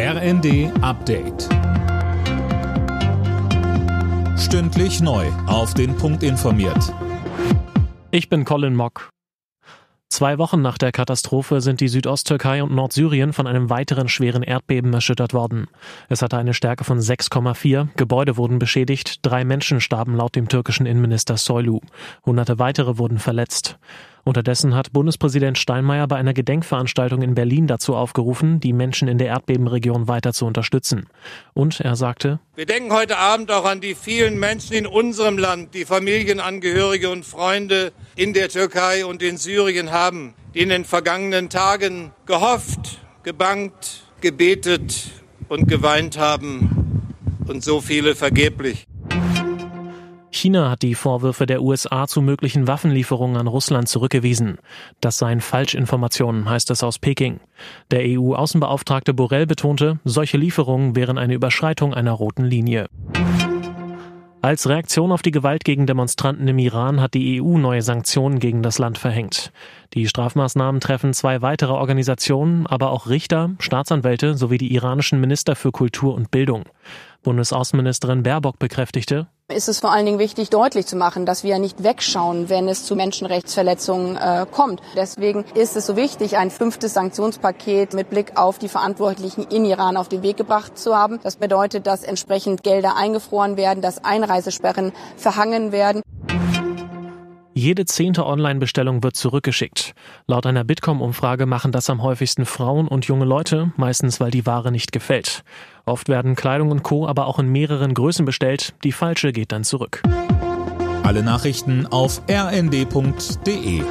RND Update. Stündlich neu. Auf den Punkt informiert. Ich bin Colin Mock. Zwei Wochen nach der Katastrophe sind die Südosttürkei und Nordsyrien von einem weiteren schweren Erdbeben erschüttert worden. Es hatte eine Stärke von 6,4, Gebäude wurden beschädigt, drei Menschen starben laut dem türkischen Innenminister Soylu. Hunderte weitere wurden verletzt. Unterdessen hat Bundespräsident Steinmeier bei einer Gedenkveranstaltung in Berlin dazu aufgerufen, die Menschen in der Erdbebenregion weiter zu unterstützen. Und er sagte, Wir denken heute Abend auch an die vielen Menschen in unserem Land, die Familienangehörige und Freunde in der Türkei und in Syrien haben, die in den vergangenen Tagen gehofft, gebangt, gebetet und geweint haben und so viele vergeblich. China hat die Vorwürfe der USA zu möglichen Waffenlieferungen an Russland zurückgewiesen. Das seien Falschinformationen, heißt es aus Peking. Der EU-Außenbeauftragte Borrell betonte, solche Lieferungen wären eine Überschreitung einer roten Linie. Als Reaktion auf die Gewalt gegen Demonstranten im Iran hat die EU neue Sanktionen gegen das Land verhängt. Die Strafmaßnahmen treffen zwei weitere Organisationen, aber auch Richter, Staatsanwälte sowie die iranischen Minister für Kultur und Bildung. Bundesaußenministerin Baerbock bekräftigte, ist es vor allen Dingen wichtig, deutlich zu machen, dass wir nicht wegschauen, wenn es zu Menschenrechtsverletzungen äh, kommt. Deswegen ist es so wichtig, ein fünftes Sanktionspaket mit Blick auf die Verantwortlichen in Iran auf den Weg gebracht zu haben. Das bedeutet, dass entsprechend Gelder eingefroren werden, dass Einreisesperren verhangen werden. Jede zehnte Online-Bestellung wird zurückgeschickt. Laut einer Bitkom-Umfrage machen das am häufigsten Frauen und junge Leute, meistens weil die Ware nicht gefällt. Oft werden Kleidung und Co. aber auch in mehreren Größen bestellt. Die falsche geht dann zurück. Alle Nachrichten auf rnd.de